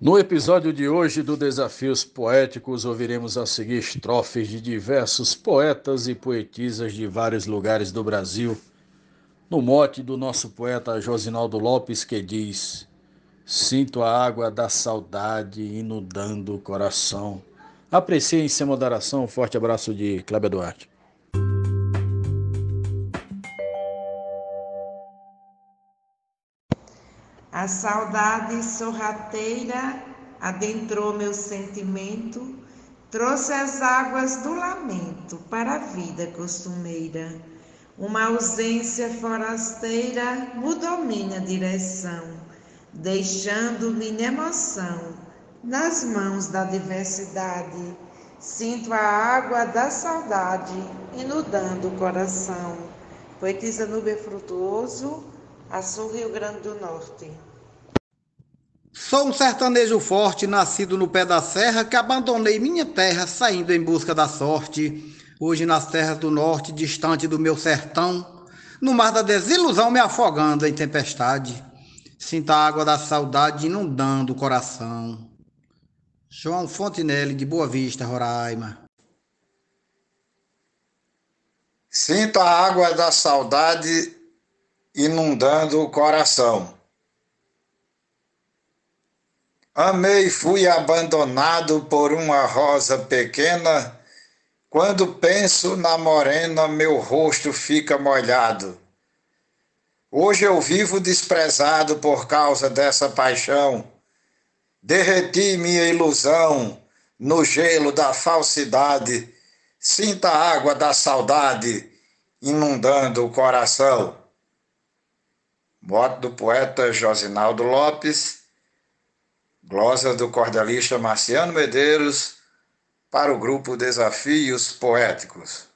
No episódio de hoje do Desafios Poéticos, ouviremos a seguir estrofes de diversos poetas e poetisas de vários lugares do Brasil, no mote do nosso poeta Josinaldo Lopes, que diz: Sinto a água da saudade inundando o coração. Apreciem sem moderação. Um forte abraço de Cléber Duarte. A saudade sorrateira adentrou meu sentimento, trouxe as águas do lamento para a vida costumeira. Uma ausência forasteira mudou minha direção, deixando minha emoção nas mãos da diversidade. Sinto a água da saudade inundando o coração. Poetisa Nube Frutuoso, Açul, Rio Grande do Norte. Sou um sertanejo forte, nascido no pé da serra, que abandonei minha terra, saindo em busca da sorte. Hoje nas terras do norte, distante do meu sertão, no mar da desilusão me afogando em tempestade. Sinto a água da saudade inundando o coração. João Fontinelli, de Boa Vista, Roraima. Sinto a água da saudade inundando o coração. Amei, fui abandonado por uma rosa pequena. Quando penso na morena, meu rosto fica molhado. Hoje eu vivo desprezado por causa dessa paixão. Derreti minha ilusão no gelo da falsidade. Sinta a água da saudade inundando o coração. Moto do poeta Josinaldo Lopes, glosa do cordelista Marciano Medeiros, para o grupo Desafios Poéticos.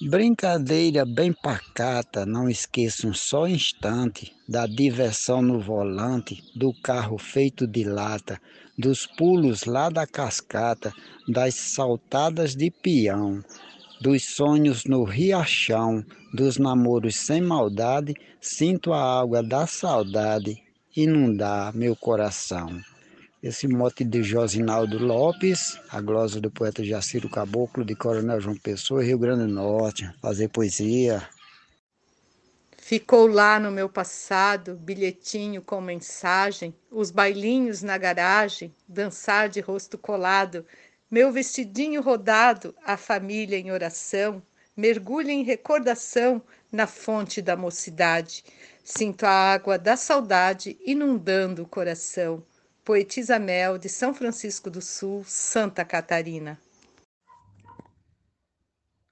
Brincadeira bem pacata, não esqueça um só instante da diversão no volante, do carro feito de lata, dos pulos lá da cascata, das saltadas de peão, dos sonhos no riachão, dos namoros sem maldade, sinto a água da saudade inundar meu coração. Esse mote de Josinaldo Lopes, a glosa do poeta Jaciro Caboclo, de Coronel João Pessoa, Rio Grande do Norte, fazer poesia. Ficou lá no meu passado, bilhetinho com mensagem, os bailinhos na garagem, dançar de rosto colado, meu vestidinho rodado, a família em oração, mergulho em recordação na fonte da mocidade. Sinto a água da saudade inundando o coração. Poetisa Mel, de São Francisco do Sul, Santa Catarina.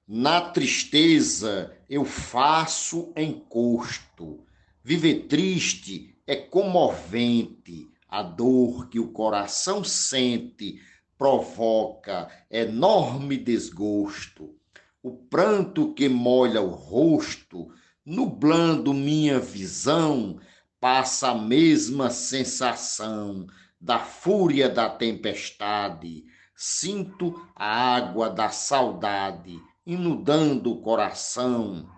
Na tristeza eu faço encosto. Viver triste é comovente. A dor que o coração sente provoca enorme desgosto. O pranto que molha o rosto, nublando minha visão, passa a mesma sensação da fúria da tempestade. Sinto a água da saudade inundando o coração.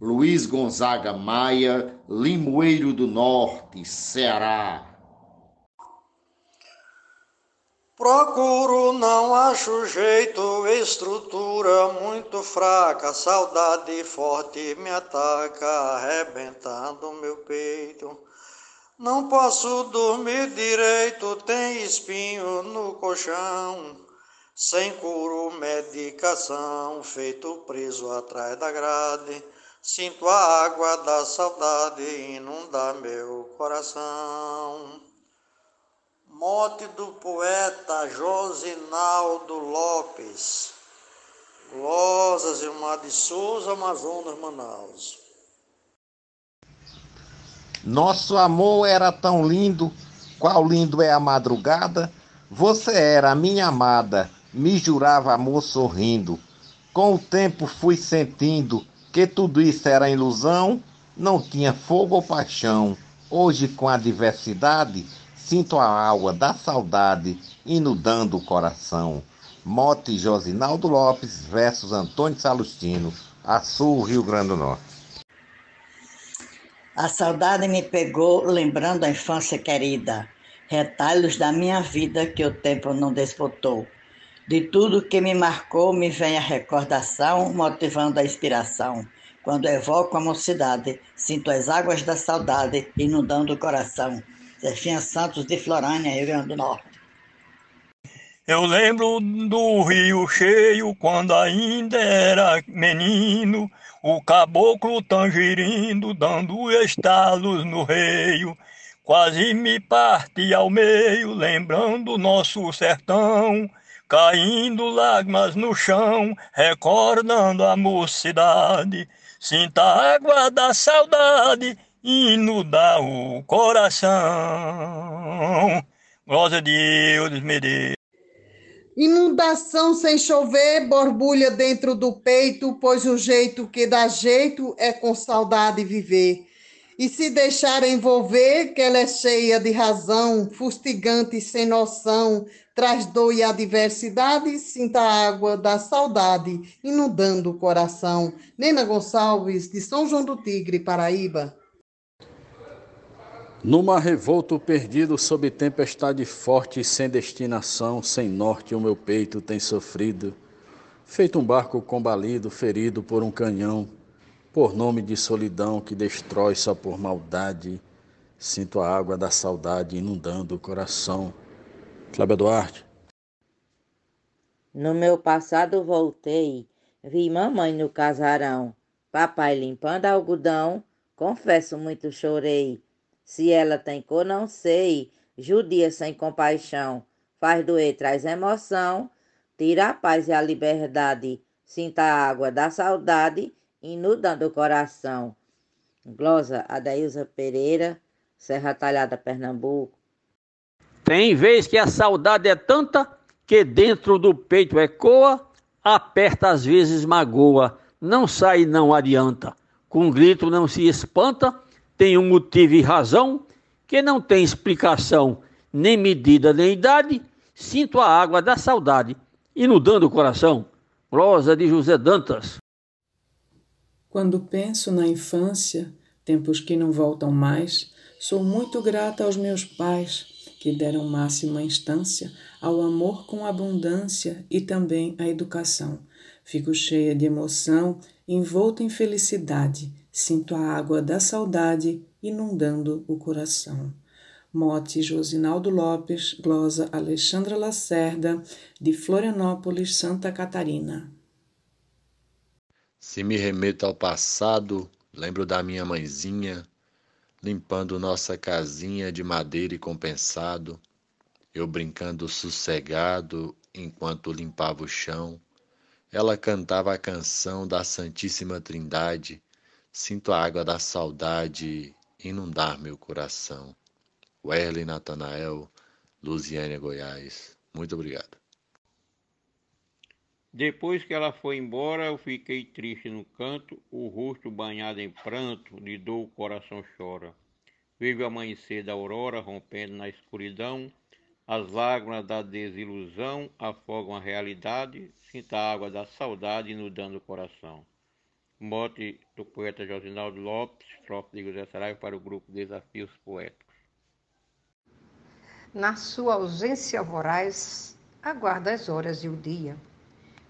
Luiz Gonzaga Maia, Limoeiro do Norte, Ceará. Procuro, não acho jeito, estrutura muito fraca, saudade forte me ataca, arrebentando meu peito. Não posso dormir direito, tem espinho no colchão, sem curo, medicação, feito preso atrás da grade. Sinto a água da saudade inundar meu coração. Mote do poeta Josinaldo Lopes. Glosas, Irmã de Souza, Amazonas, Manaus. Nosso amor era tão lindo, qual lindo é a madrugada. Você era a minha amada, me jurava amor sorrindo. Com o tempo fui sentindo que tudo isso era ilusão, não tinha fogo ou paixão. Hoje, com a diversidade, Sinto a água da saudade inundando o coração. Mote Josinaldo Lopes versus Antônio Salustino, Açul, Rio Grande do Norte. A saudade me pegou lembrando a infância querida, retalhos da minha vida que o tempo não desbotou. De tudo que me marcou me vem a recordação, motivando a inspiração. Quando evoco a mocidade, sinto as águas da saudade inundando o coração. Zefinha Santos de Florânia, Rio Grande do Norte. Eu lembro do rio cheio quando ainda era menino, o caboclo tangerindo dando estalos no reio. Quase me parti ao meio, lembrando nosso sertão, caindo lágrimas no chão, recordando a mocidade. Sinta a água da saudade inundar o coração. Glória a Deus, me dê. Inundação sem chover, borbulha dentro do peito, pois o jeito que dá jeito é com saudade viver. E se deixar envolver, que ela é cheia de razão, fustigante sem noção, traz dor e adversidade, sinta a água da saudade inundando o coração. Nena Gonçalves, de São João do Tigre, Paraíba. Numa revolto perdido sob tempestade forte sem destinação, sem norte, o meu peito tem sofrido, feito um barco combalido, ferido por um canhão, por nome de solidão que destrói só por maldade. Sinto a água da saudade inundando o coração. Cláudia Duarte. No meu passado voltei, vi mamãe no casarão, papai limpando algodão, confesso muito chorei. Se ela tem cor, não sei, judia sem compaixão, faz doer, traz emoção, tira a paz e a liberdade, sinta a água da saudade, inundando o coração. Glosa Adailza Pereira, Serra Talhada, Pernambuco. Tem vez que a saudade é tanta que dentro do peito ecoa, aperta às vezes magoa, não sai não adianta. Com um grito não se espanta, tem um motivo e razão que não tem explicação, nem medida nem idade. Sinto a água da saudade inundando o coração. Prosa de José Dantas. Quando penso na infância, tempos que não voltam mais, sou muito grata aos meus pais, que deram máxima instância ao amor com abundância e também à educação. Fico cheia de emoção, envolta em felicidade Sinto a água da saudade inundando o coração. Mote Josinaldo Lopes, glosa Alexandra Lacerda, de Florianópolis, Santa Catarina. Se me remeto ao passado, lembro da minha mãezinha, limpando nossa casinha de madeira e compensado, eu brincando sossegado enquanto limpava o chão. Ela cantava a canção da Santíssima Trindade Sinto a água da saudade inundar meu coração. Werley Natanael, Luziânia, Goiás. Muito obrigado. Depois que ela foi embora, eu fiquei triste no canto, o rosto banhado em pranto, de dor o coração chora. Vejo o amanhecer da aurora rompendo na escuridão, as lágrimas da desilusão afogam a realidade, sinta a água da saudade inundando o coração. Mote do poeta Josinaldo Lopes, estrofe de José Saraiva para o grupo Desafios Poéticos. Na sua ausência voraz, aguarda as horas e o dia,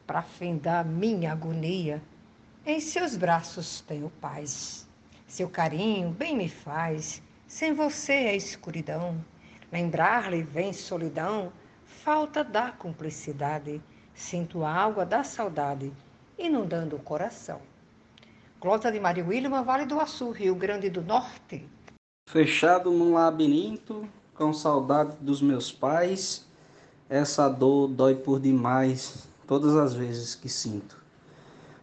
para findar minha agonia. Em seus braços tenho paz. Seu carinho bem me faz, sem você é escuridão. Lembrar-lhe vem solidão, falta da cumplicidade. Sinto a água da saudade inundando o coração. Clota de Maria Wilma, Vale do Açu, Rio Grande do Norte. Fechado num labirinto, com saudade dos meus pais, essa dor dói por demais todas as vezes que sinto.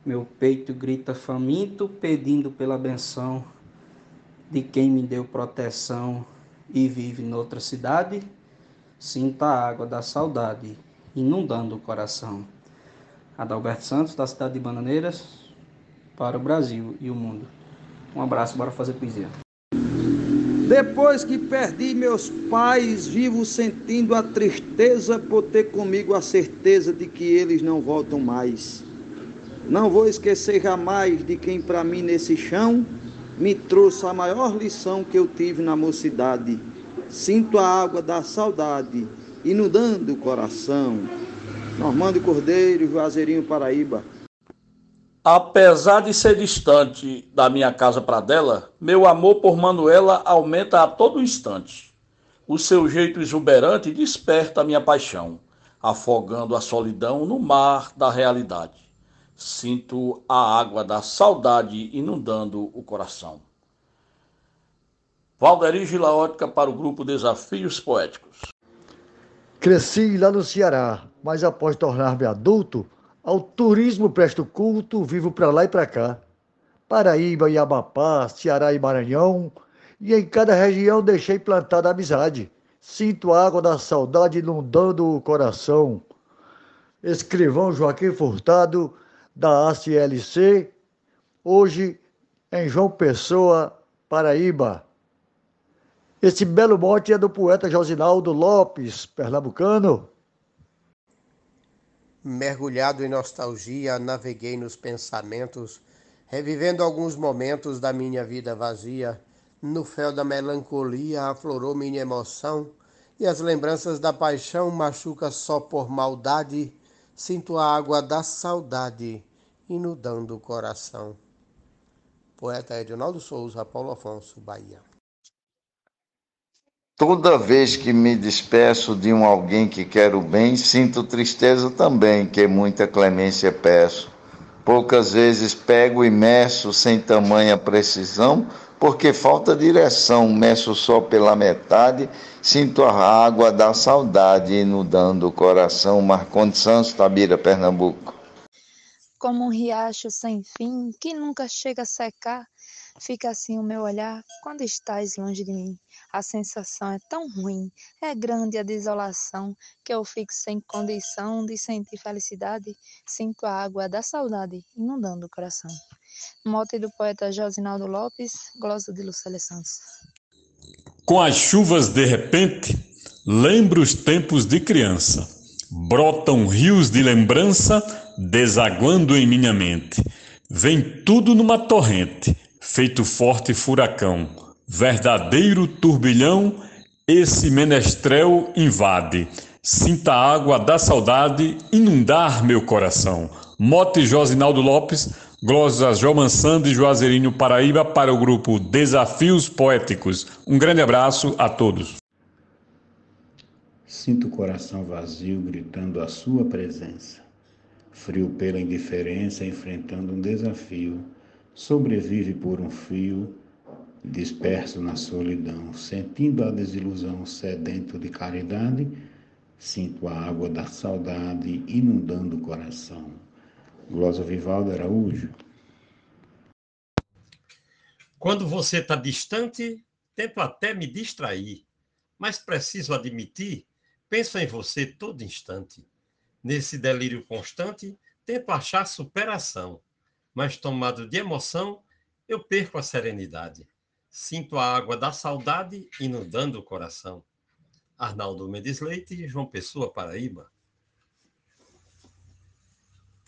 Meu peito grita faminto, pedindo pela benção de quem me deu proteção e vive noutra cidade. Sinta a água da saudade inundando o coração. Adalberto Santos, da cidade de Bananeiras, para o Brasil e o mundo. Um abraço, bora fazer poesia. Depois que perdi meus pais, vivo sentindo a tristeza por ter comigo a certeza de que eles não voltam mais. Não vou esquecer jamais de quem para mim nesse chão me trouxe a maior lição que eu tive na mocidade. Sinto a água da saudade inundando o coração. Normando Cordeiro, Juazeirinho, Paraíba. Apesar de ser distante da minha casa para dela, meu amor por Manuela aumenta a todo instante. O seu jeito exuberante desperta a minha paixão, afogando a solidão no mar da realidade. Sinto a água da saudade inundando o coração. Valderi Gilaótica para o grupo Desafios Poéticos. Cresci lá no Ceará, mas após tornar-me adulto, ao turismo presto culto, vivo para lá e para cá. Paraíba e Amapá, Ceará e Maranhão, e em cada região deixei plantada amizade. Sinto a água da saudade inundando o coração. Escrivão Joaquim Furtado, da ACLC, hoje em João Pessoa, Paraíba. Esse belo mote é do poeta Josinaldo Lopes, pernambucano. Mergulhado em nostalgia, naveguei nos pensamentos, revivendo alguns momentos da minha vida vazia. No fel da melancolia aflorou minha emoção, e as lembranças da paixão machuca só por maldade. Sinto a água da saudade inundando o coração. Poeta Edinaldo Souza, Paulo Afonso, Bahia. Toda vez que me despeço de um alguém que quero bem, sinto tristeza também, que muita clemência peço. Poucas vezes pego e meço sem tamanha precisão, porque falta direção, meço só pela metade, sinto a água da saudade inundando o coração. Marcondes Santos, Tabira, Pernambuco. Como um riacho sem fim, que nunca chega a secar, fica assim o meu olhar quando estás longe de mim. A sensação é tão ruim, é grande a desolação, que eu fico sem condição de sentir felicidade, sinto a água da saudade inundando o coração. Mote do poeta Josinaldo Lopes, glosa de Lucélia Santos. Com as chuvas de repente, lembro os tempos de criança. Brotam rios de lembrança, desaguando em minha mente. Vem tudo numa torrente, feito forte furacão verdadeiro turbilhão, esse menestrel invade. Sinta a água da saudade inundar meu coração. Mote Josinaldo Lopes, glosas João Sando e Juazeirinho Paraíba para o grupo Desafios Poéticos. Um grande abraço a todos. Sinto o coração vazio gritando a sua presença. Frio pela indiferença enfrentando um desafio. Sobrevive por um fio disperso na solidão, sentindo a desilusão, sedento de caridade, sinto a água da saudade inundando o coração. Glosa Vivaldo Araújo. Quando você está distante, tento até me distrair, mas preciso admitir, penso em você todo instante. Nesse delírio constante, tento achar superação, mas tomado de emoção, eu perco a serenidade. Sinto a água da saudade inundando o coração. Arnaldo Mendes Leite, João Pessoa, Paraíba.